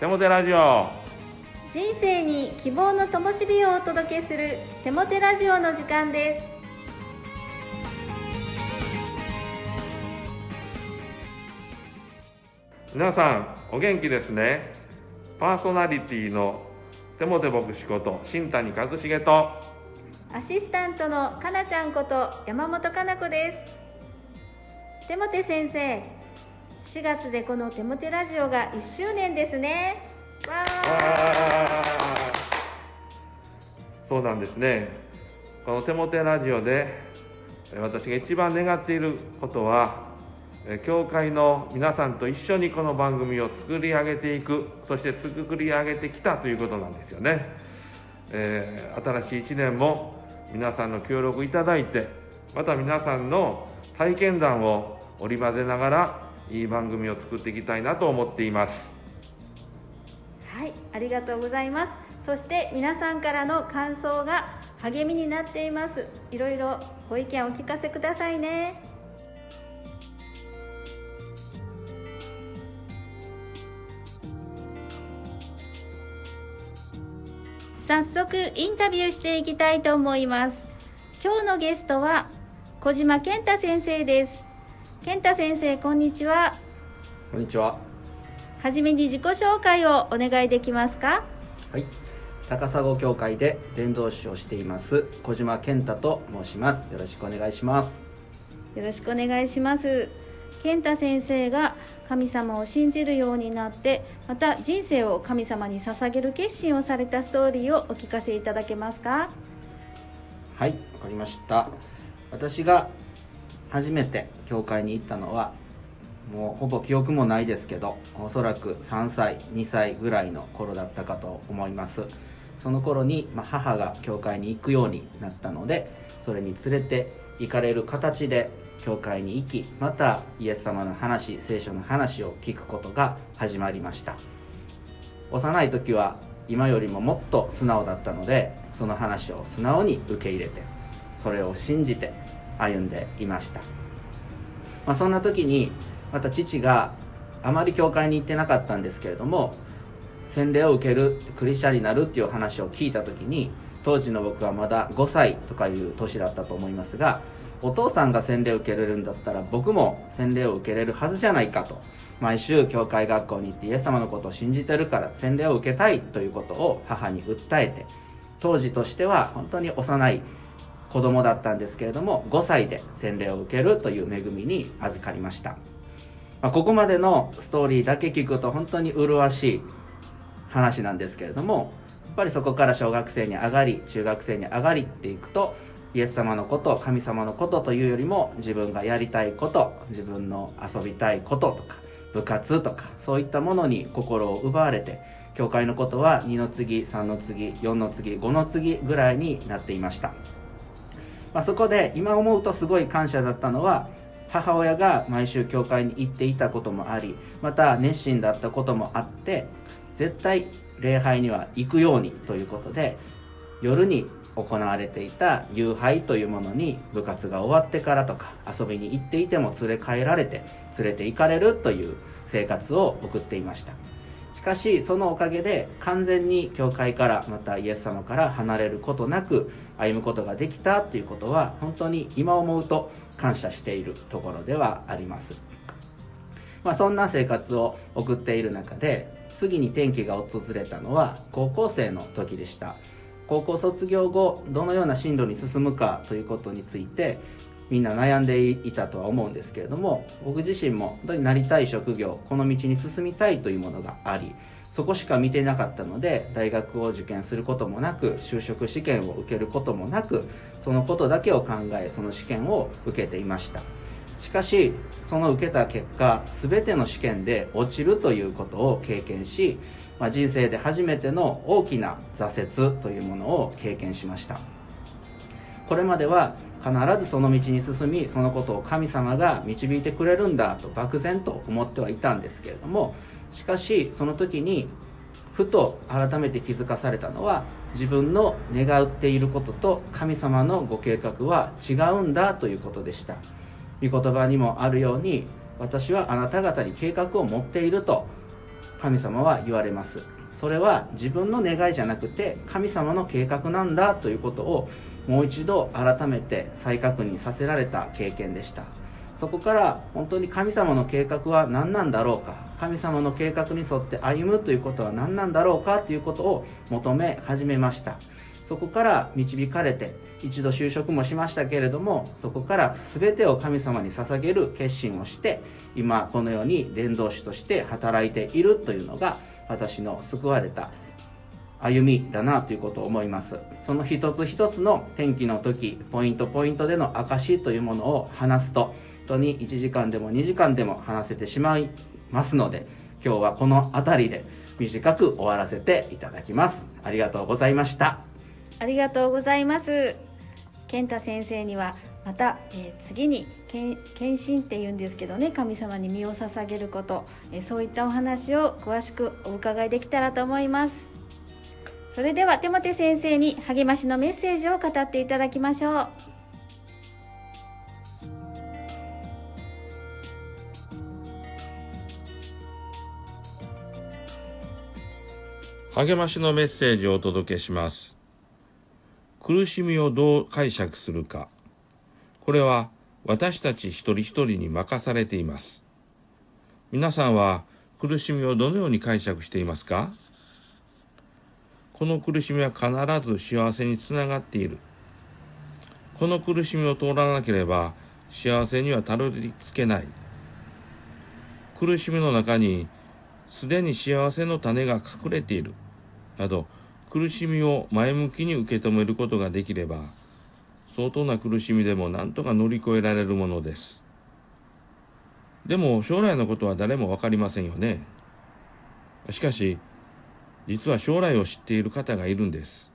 テモテラジオ。人生に希望の灯火をお届けするテモテラジオの時間です。皆さんお元気ですね。パーソナリティのテモテ牧師こと新谷和重と。アシスタントのかなちゃんこと山本かな子です。テモテ先生4月でこのテモテラジオが1周年ですね。わそうなんですね。このテモテラジオで私が一番願っていることはえ教会の皆さんと一緒にこの番組を作り上げていくそして作り上げてきたということなんですよね、えー新しい1年も皆さんの協力いただいてまた皆さんの体験談を織り交ぜながらいい番組を作っていきたいなと思っています。はいありがとうございます。そして皆さんからの感想が励みになっています。いろいろご意見をお聞かせくださいね。早速インタビューしていきたいと思います。今日のゲストは小島健太先生です。健太先生こんにちはこんにちは。はじめに自己紹介をお願いできますか？はい。高砂教会で伝道師をしています小島健太と申します。よろしくお願いします。よろしくお願いします健太先生が神様を信じるようになってまた人生を神様に捧げる決心をされたストーリーをお聞かせいただけますか？はい、わかりました。私が初めて教会に行ったのはもうほぼ記憶もないですけど、おそらく3歳、2歳ぐらいの頃だったかと思います。その頃に、ま、母が教会に行くようになったので、それに連れて行かれる形で教会に行き、またイエス様の話、聖書の話を聞くことが始まりました。幼い時は今よりももっと素直だったのでその話を素直に受け入れてそれを信じて歩んでいました、まあ、そんな時にまた父があまり教会に行ってなかったんですけれども洗礼を受けるクリスチャンになるっていう話を聞いた時に当時の僕はまだ5歳とかいう年だったと思いますがお父さんが洗礼を受けれるんだったら僕も洗礼を受けれるはずじゃないかと。毎週教会学校に行ってイエス様のことを信じてるから洗礼を受けたいということを母に訴えて当時としては本当に幼い子供だったんですけれども5歳で洗礼を受けるという恵みに預かりました、まあここまでのストーリーだけ聞くと本当に麗しい話なんですけれどもやっぱりそこから小学生に上がり中学生に上がりっていくとイエス様のこと神様のことというよりも自分がやりたいこと自分の遊びたいこととか部活とかそういったものに心を奪われて教会のことは2の次3の次4の次5の次ぐらいになっていました、まあ、そこで今思うとすごい感謝だったのは母親が毎週教会に行っていたこともありまた熱心だったこともあって絶対礼拝には行くようにということで夜に行われていた夕拝というものに部活が終わってからとか遊びに行っていても連れ帰られて連れて行かれるという生活を送っていました。しかしそのおかげで完全に教会からまたイエス様から離れることなく歩むことができたということは本当に今思うと感謝しているところではあります。まあ、そんな生活を送っている中で次に転機が訪れたのは高校生の時でした。高校卒業後どのような進路に進むかということについてみんな悩んでいたとは思うんですけれども僕自身も本当になりたい職業この道に進みたいというものがありそこしか見てなかったので大学を受験することもなく就職試験を受けることもなくそのことだけを考えその試験を受けていました。しかしその受けた結果全ての試験で落ちるということを経験し、まあ、人生で初めての大きな挫折というものを経験しました。これまでは必ずその道に進みそのことを神様が導いてくれるんだと漠然と思ってはいたんですけれどもしかしその時にふと改めて気づかされたのは自分の願っていることと神様のご計画は違うんだということでした。御言葉にもあるように私はあなた方に計画を持っていると神様は言われます。それは自分の願いじゃなくて神様の計画なんだということをもう一度改めて再確認させられた経験でした。そこから本当に神様の計画は何なんだろうか？神様の計画に沿って歩むということは何なんだろうか？ということを求め始めました。そこから導かれて一度就職もしましたけれどもそこから全てを神様に捧げる決心をして今このように伝道師として働いているというのが私の救われた歩みだなということを思います。その一つ一つの天気の時ポイントポイントでの証というものを話すと本当に1時間でも2時間でも話せてしまいますので今日はこの辺りで短く終わらせていただきます。ありがとうございました。ありがとうございます。健太先生にはまた、えー、次に献身っていうんですけどね神様に身を捧げること、えー、そういったお話を詳しくお伺いできたらと思います。それでは手モテ先生に励ましのメッセージを語っていただきましょう。励ましのメッセージをお届けします。苦しみをどう解釈するか。これは私たち一人一人に任されています。皆さんは苦しみをどのように解釈していますか？この苦しみは必ず幸せにつながっている。この苦しみを通らなければ幸せにはたどり着けない。苦しみの中にすでに幸せの種が隠れている。など、苦しみを前向きに受け止めることができれば、相当な苦しみでも何とか乗り越えられるものです。でも将来のことは誰もわかりませんよね。しかし、実は将来を知っている方がいるんです。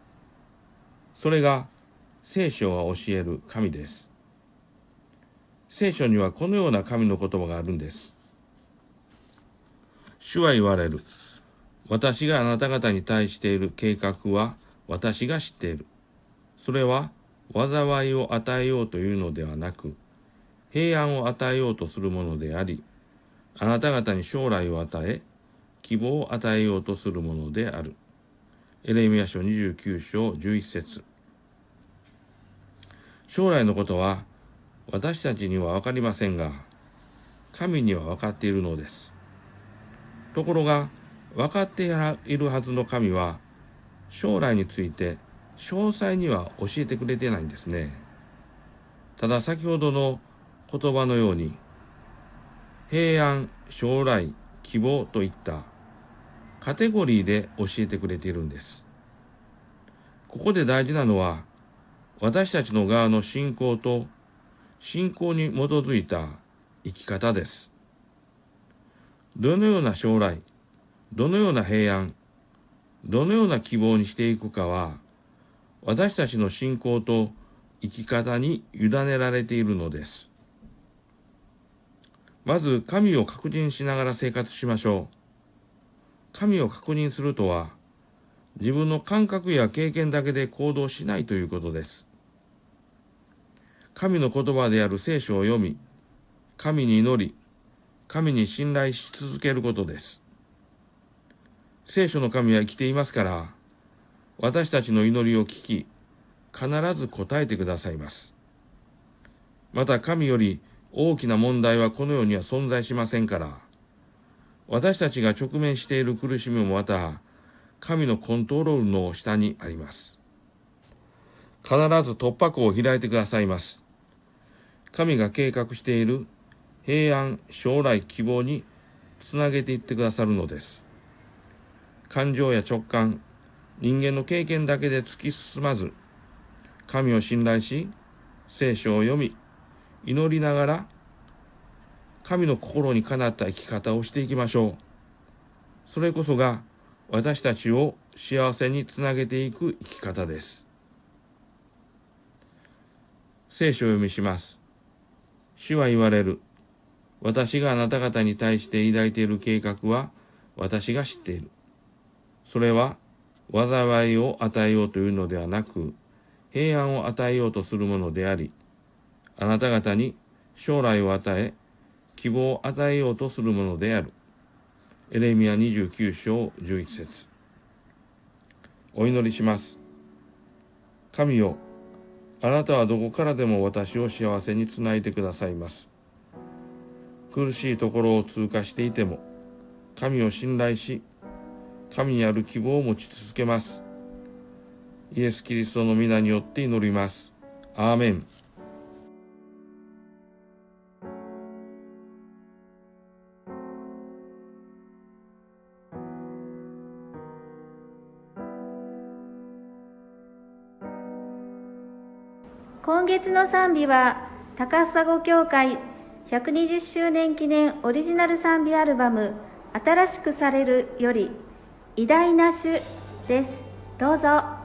それが聖書が教える神です。聖書にはこのような神の言葉があるんです。主は言われる。私があなた方に対している計画は私が知っている。それは災いを与えようというのではなく、平安を与えようとするものであり、あなた方に将来を与え、希望を与えようとするものである。エレミア書29章11節将来のことは私たちにはわかりませんが、神には分かっているのです。ところが、分かっているはずの神は、将来について詳細には教えてくれてないんですね。ただ先ほどの言葉のように、平安、将来、希望といったカテゴリーで教えてくれているんです。ここで大事なのは、私たちの側の信仰と信仰に基づいた生き方です。どのような将来、どのような平安、どのような希望にしていくかは、私たちの信仰と生き方に委ねられているのです。まず神を確認しながら生活しましょう。神を確認するとは、自分の感覚や経験だけで行動しないということです。神の言葉である聖書を読み、神に祈り、神に信頼し続けることです。聖書の神は生きていますから、私たちの祈りを聞き、必ず答えてくださいます。また神より大きな問題はこの世には存在しませんから、私たちが直面している苦しみもまた、神のコントロールの下にあります。必ず突破口を開いてくださいます。神が計画している平安、将来、希望につなげていってくださるのです。感情や直感、人間の経験だけで突き進まず、神を信頼し、聖書を読み、祈りながら、神の心にかなった生き方をしていきましょう。それこそが私たちを幸せにつなげていく生き方です。聖書を読みします。主は言われる。私があなた方に対して抱いている計画は私が知っている。それは災いを与えようというのではなく、平安を与えようとするものであり、あなた方に将来を与え、希望を与えようとするものである。エレミア29章11節お祈りします。神よ、あなたはどこからでも私を幸せにつないでくださいます。苦しいところを通過していても、神を信頼し、神にある希望を持ち続けます。イエス・キリストの皆によって祈ります。アーメン。月の賛美は高砂教会120周年記念オリジナル賛美アルバム「新しくされる」より「偉大な種」です。どうぞ。